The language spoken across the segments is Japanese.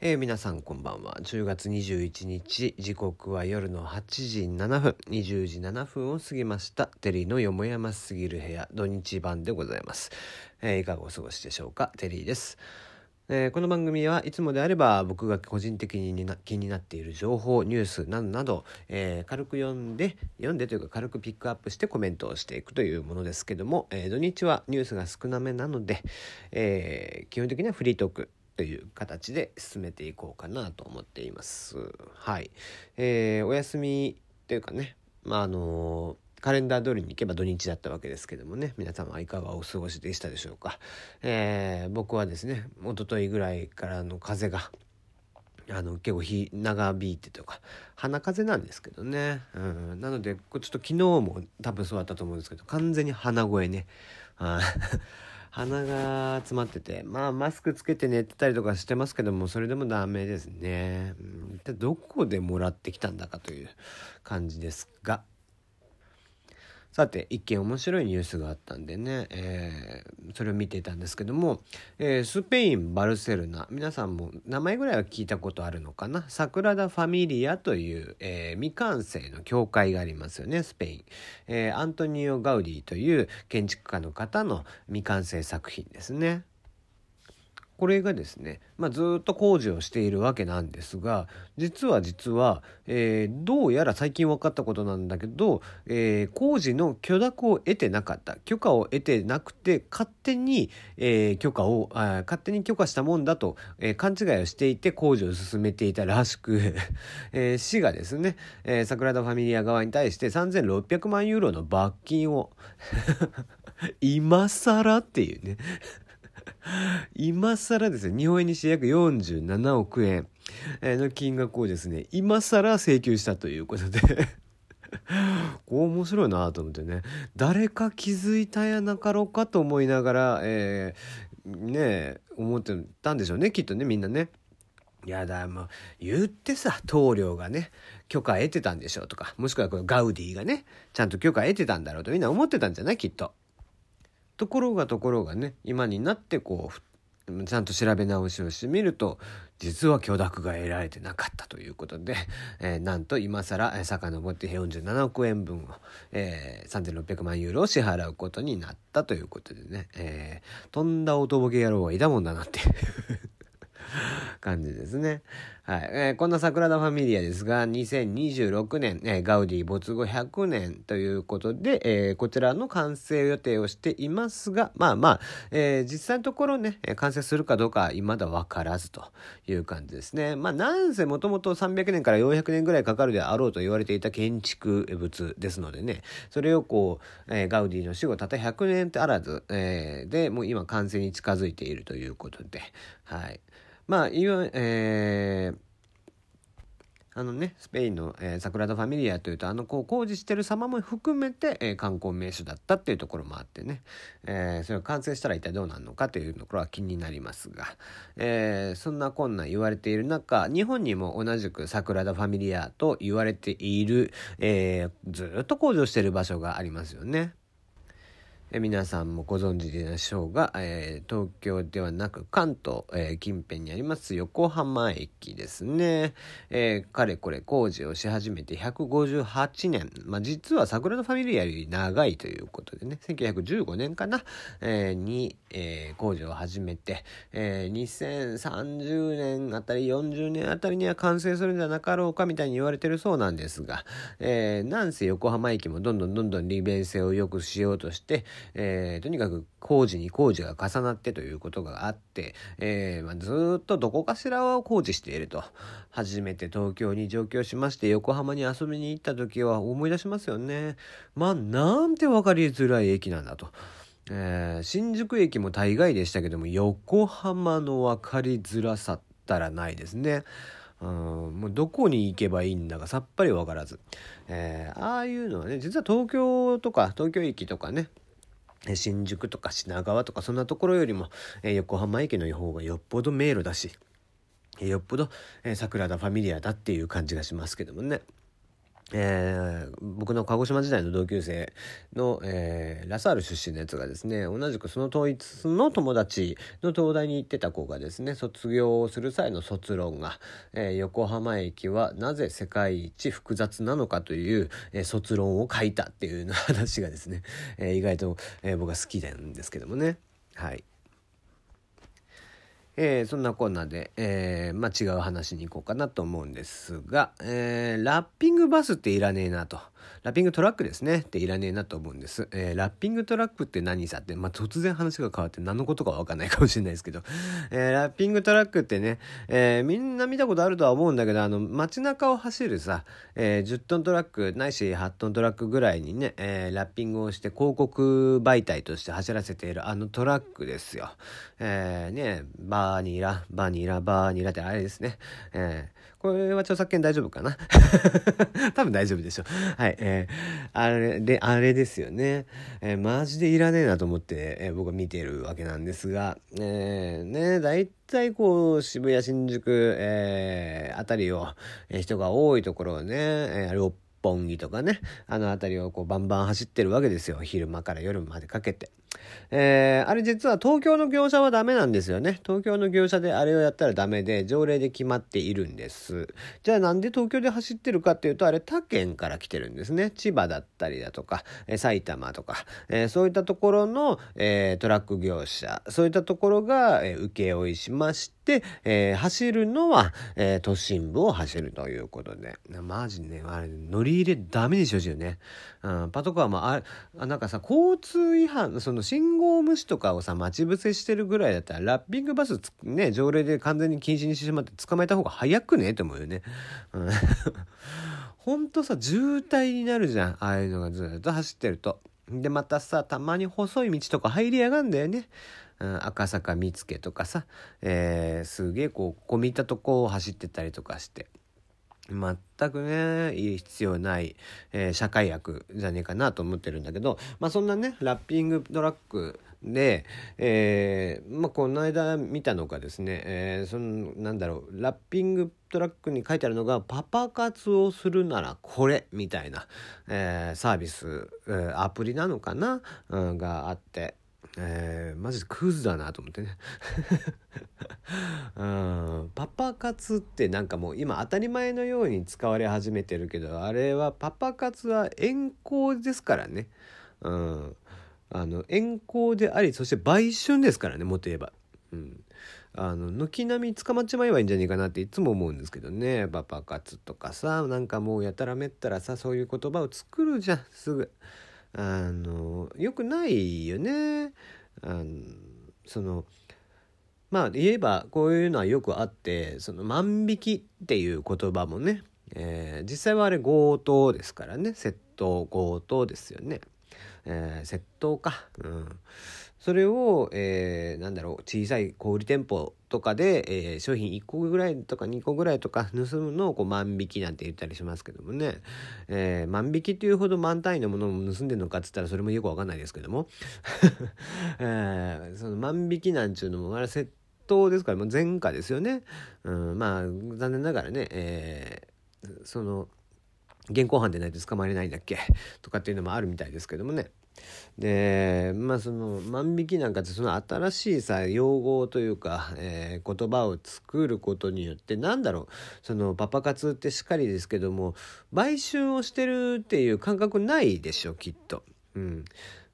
えー、皆さんこんばんは。10月21日時刻は夜の8時7分。20時7分を過ぎました。テリーのよもやますぎる部屋土日版でございます、えー、いかがお過ごしでしょうか？テリーです。えー、この番組はいつもであれば僕が個人的に気になっている情報ニュースなどなど、えー、軽く読んで読んでというか軽くピックアップしてコメントをしていくというものですけども、えー、土日はニュースが少なめなので、え基本的にはフリートークという形で進めていこうかなと思っています。はい。えー、お休みというかね、まあ、あのカレンダー通りに行けば土日だったわけですけどもね皆様いかがお過ごしでしたでしょうか、えー、僕はですね一昨日ぐらいからの風があの結構日長引いてとか鼻風なんですけどね、うん、なのでちょっと昨日も多分そうだったと思うんですけど完全に鼻声ね鼻が詰まっててまあマスクつけて寝てたりとかしてますけどもそれでもダメですね、うん、どこでもらってきたんだかという感じですが。さて一見面白いニュースがあったんでね、えー、それを見てたんですけども、えー、スペイン・バルセロナ。皆さんも名前ぐらいは聞いたことあるのかな？サクラダ・ファミリアという、えー、未完成の教会がありますよねスペイン、えアントニオ・ガウディという建築家の方の未完成作品ですね。これがですね、まあ、ずっと工事をしているわけなんですが実は実は、えー、どうやら最近分かったことなんだけど、えー、工事の許諾を得てなかった。許可を得てなくて勝手に、えー、許可をあ勝手に許可したもんだと、えー、勘違いをしていて工事を進めていたらしく、えー、市がですね、えー、桜田ファミリア側に対して3600万ユーロの罰金を 今更っていうね。今更ですね、日本円にして約47億円の金額をですね、今更請求したということで こう面白いなと思ってね誰か気づいたやなかろうかと思いながら、えー、ね思ってたんでしょうねきっとねみんなね。いやだもう言ってさ棟梁がね許可得てたんでしょうとかもしくはこのガウディがねちゃんと許可得てたんだろうとみんな思ってたんじゃないきっと。ところがところがね今になってこうちゃんと調べ直しをしてみると実は許諾が得られてなかったということで、えー、なんと今更遡って47億円分を、えー、3600万ユーロを支払うことになったということでね、えー、とんだおとぼけ野郎はいたもんだなって感じですね。はい。えー、こんな桜田ファミリアですが、2026年、えー、ガウディ没後100年ということで、えー、こちらの完成予定をしていますが、まあまあ、えー、実際のところね、完成するかどうか未だ分からずという感じですね。まあ、なんせもともと300年から400年ぐらいかかるであろうと言われていた建築物ですのでね、それをこう、えー、ガウディの死後たった100年ってあらず、えー、で、もう今完成に近づいているということで、はい。まあ、いわえー、あのね、スペインの、えー、サグラダ・ファミリアというと、あの、こう、工事してる様も含めて、えー、観光名所だったっていうところもあってね、えー、それが完成したら一体どうなるのかというところは気になりますが、えー、そんなこんな言われている中、日本にも同じくサグラダ・ファミリアと言われている、えー、ずっと工事をしてる場所がありますよね。え皆さんもご存知でしょうが、えー、東京ではなく関東、えー、近辺にあります横浜駅ですね、えー、かれこれ工事をし始めて158年、まあ、実は桜のファミリアより長いということでね1915年かな、え、に、え、工事を始めて、えー、2030年あたり40年あたりには完成するんじゃなかろうかみたいに言われてるそうなんですが、え、なんせ横浜駅もどんどんどんどん利便性を良くしようとして、えー、とにかく工事に工事が重なってということがあって、えー、まあ、ずっとどこかしらを工事していると。初めて東京に上京しまして横浜に遊びに行った時は思い出しますよね。まあ、なんて分かりづらい駅なんだと。えー、新宿駅も大概でしたけども横浜の分かりづらさったらないですね。うん、もうどこに行けばいいんだかさっぱり分からず、えー、ああいうのはね実は東京とか東京駅とかね新宿とか品川とかそんなところよりも、え、横浜駅の方がよっぽど迷路だし、え、よっぽど、え、桜田ファミリアだっていう感じがしますけどもね。えー、僕の鹿児島時代の同級生の、えー、ラサール出身のやつがですね同じくその統一の友達の東大に行ってた子がですね卒業をする際の卒論が、えー、横浜駅はなぜ世界一複雑なのかという、え、卒論を書いたっていう話がですね、え、意外と、え、僕は好きなんですけどもねはい。えー、そんなこんなで、えー、まあ、違う話に行こうかなと思うんですが、えー、ラッピングバスっていらねえなと。ラッピングトラックですねっていらねえなと思うんです。えー、ラッピングトラックって何さって、まあ、突然話が変わって何のことかわかんないかもしれないですけど、えー、ラッピングトラックってね、えー、みんな見たことあるとは思うんだけど、あの、街中を走るさ、え10トントラック、ないし8トントラックぐらいにね、えラッピングをして広告媒体として走らせているあのトラックですよ。えね、バーニラ、バーニラ、バーニラってあれですね。えこれは著作権大丈夫かな？多分大丈夫でしょう。はい。えー、あれで、あれですよね。えー、マジでいらねえなと思って、えー、僕は見てるわけなんですが、えー、ね、大体こう、渋谷、新宿、えー、あたりを、えー、人が多いところをね、えー、六本木とかね、あの辺りをこうバンバン走ってるわけですよ。昼間から夜までかけて。えー、あれ実は東京の業者はダメなんですよね。東京の業者であれをやったらダメで、条例で決まっているんです。じゃあなんで東京で走ってるかっていうと、あれ他県から来てるんですね。千葉だったりだとか、え、埼玉とか、えー、そういったところの、えトラック業者、そういったところが、え請負いしまして、え走るのは、え都心部を走るということで。マジね、あれ乗り入れダメにしてほしいよね。うん、パトカーもあ、あなんかさ、交通違反、その信号無視とかをさ、待ち伏せしてるぐらいだったら、ラッピングバスね、条例で完全に禁止にしてしまって捕まえた方が早くね？って思うよね。うん、ほんとさ、渋滞になるじゃん。ああいうのがずっと走ってると。で、またさ、たまに細い道とか入りやがんだよね。うん、赤坂見附とかさ、えー、すげえこう、込み入ったとこを走ってたりとかして。全くね、いい必要ない、えー、社会悪じゃねえかなと思ってるんだけど、まあそんなね、ラッピングトラックで、えー、まあこの間見たのがですね、えー、その、なんだろう、ラッピングトラックに書いてあるのが、パパ活をするならこれ、みたいな、えー、サービス、えー、アプリなのかな、うん、があって、えー、マジクズだなと思ってね。うんパパ活ってなんかもう今当たり前のように使われ始めてるけどあれはパパ活は遠行ですからね。うん。あの遠行でありそして売春ですからねもっと言えば。うん。あの軒並み捕まっちまえばいいんじゃねえかなっていつも思うんですけどね。パパ活とかさなんかもうやたらめったらさそういう言葉を作るじゃんすぐ。あのよくないよね。あのそのまあ言えばこういうのはよくあってその万引きっていう言葉もね、えー、実際はあれ強盗ですからね窃盗強盗ですよね。えー、窃盗か。うんそれを、えー、なんだろう小さい小売店舗とかで、えー、商品1個ぐらいとか2個ぐらいとか盗むのをこう万引きなんて言ったりしますけどもね、えー、万引きっていうほど万単位のものを盗んでるのかっつったらそれもよくわかんないですけども、えー、その万引きなんちゅうのもあれ窃盗ですからもう前科ですよね、うん、まあ残念ながらね、えー、その現行犯でないと捕まれないんだっけ？とかっていうのもあるみたいですけどもね。でまあその万引きなんかってその新しいさ用語というか、えー、言葉を作ることによってなんだろうそのパパ活ってしっかりですけども売春をしてるっていう感覚ないでしょきっと。うん。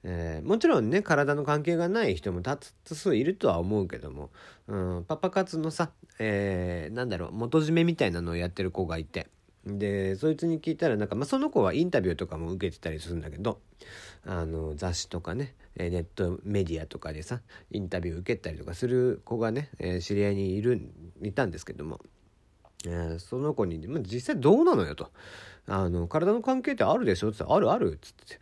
えー、もちろんね体の関係がない人も多数いるとは思うけども、うん、パパ活のさ、えー、なんだろう元締めみたいなのをやってる子がいて。でそいつに聞いたらなんか、まあ、その子はインタビューとかも受けてたりするんだけどあの雑誌とかねネットメディアとかでさインタビュー受けたりとかする子がね、えー、知り合いにいるいたんですけども、えー、その子に、まあ、実際どうなのよとあの体の関係ってあるでしょって言ったら「あるある」っつって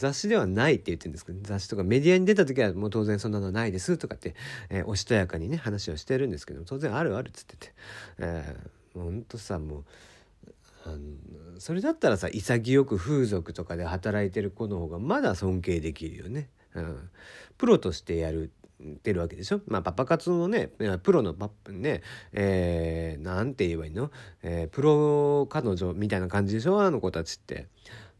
雑誌ではないって言ってるんですけど雑誌とかメディアに出た時はもう当然そんなのないですとかって、えー、おしとやかにね話をしてるんですけど当然あるあるっつってて、えーほんとさもうあのそれだったらさ潔く風俗とかで働いてる子の方がまだ尊敬できるよね。うん、プロとしてやるてるわけでしょ。まあパパ活のねプロのパップねえー、なんて言えばいいの、えー、プロ彼女みたいな感じでしょ？あの子たちって。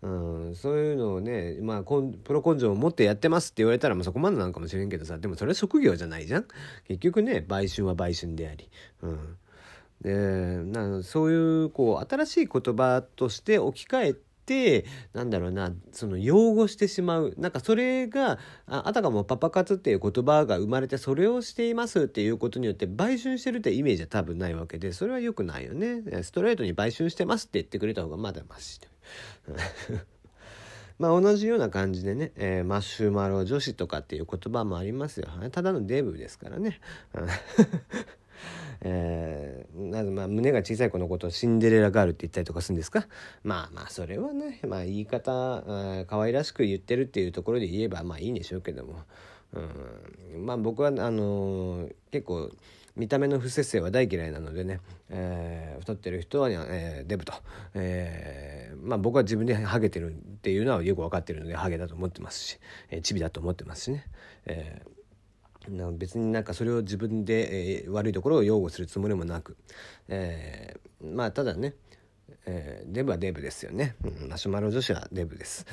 うん、そういうのをね、まあ、プロ根性を持ってやってますって言われたら、まあ、そこまでなんかもしれんけどさでもそれは職業じゃないじゃん。結局ね売春は売春であり、うん、でなそういうこう新しい言葉として置き換えてなんだろうなその擁護してしまう。なんかそれがああたかもパパ活っていう言葉が生まれてそれをしていますっていうことによって売春してるってイメージは多分ないわけでそれは良くないよね。ストレートに売春してますって言ってくれた方がまだマシ まあ同じような感じでね、えー、マシュマロ女子とかっていう言葉もありますよ。ただのデブですからね。えー、まずまあ胸が小さい子のことをシンデレラガールって言ったりとかするんですか？まあまあそれはね、まあ、言い方可愛らしく言ってるっていうところで言えばまあいいんでしょうけども、うん、まあ僕はあのー、結構見た目の不摂生は大嫌いなのでね、えー、太ってる人は、えー、デブと、えー、まあ僕は自分でハゲてるっていうのはよく分かってるのでハゲだと思ってますし、えー、チビだと思ってますしね、えーな別になんかそれを自分で、えー、悪いところを擁護するつもりもなく、えー、まあただね、えー、デブはデブですよね、うん、マシュマロ女子はデブです。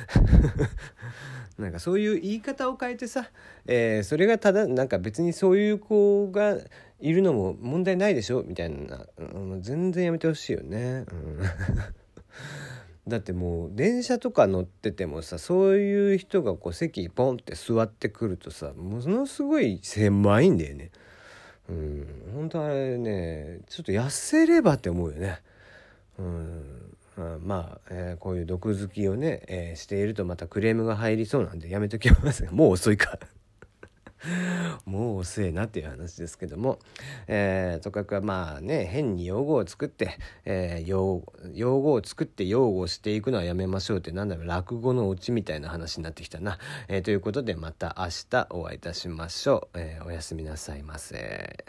なんかそういう言い方を変えてさ、えー、それがただなんか別にそういう子がいるのも問題ないでしょ？みたいな、うん、全然やめてほしいよね、うん。だってもう電車とか乗っててもさそういう人がこう席ポンって座ってくるとさものすごい狭いんだよね。うん、本当あれねちょっと痩せればって思うよね。うん、まあ、えー、こういう毒好きをね、えー、しているとまたクレームが入りそうなんでやめときますもう遅いか。もう遅えなっていう話ですけども、えー、とかくはまあね変に用語を作って、えー、用用語を作って擁護していくのはやめましょうってなんだろう落語のオチみたいな話になってきたな、えー、ということでまた明日お会いいたしましょう、え、おやすみなさいませ。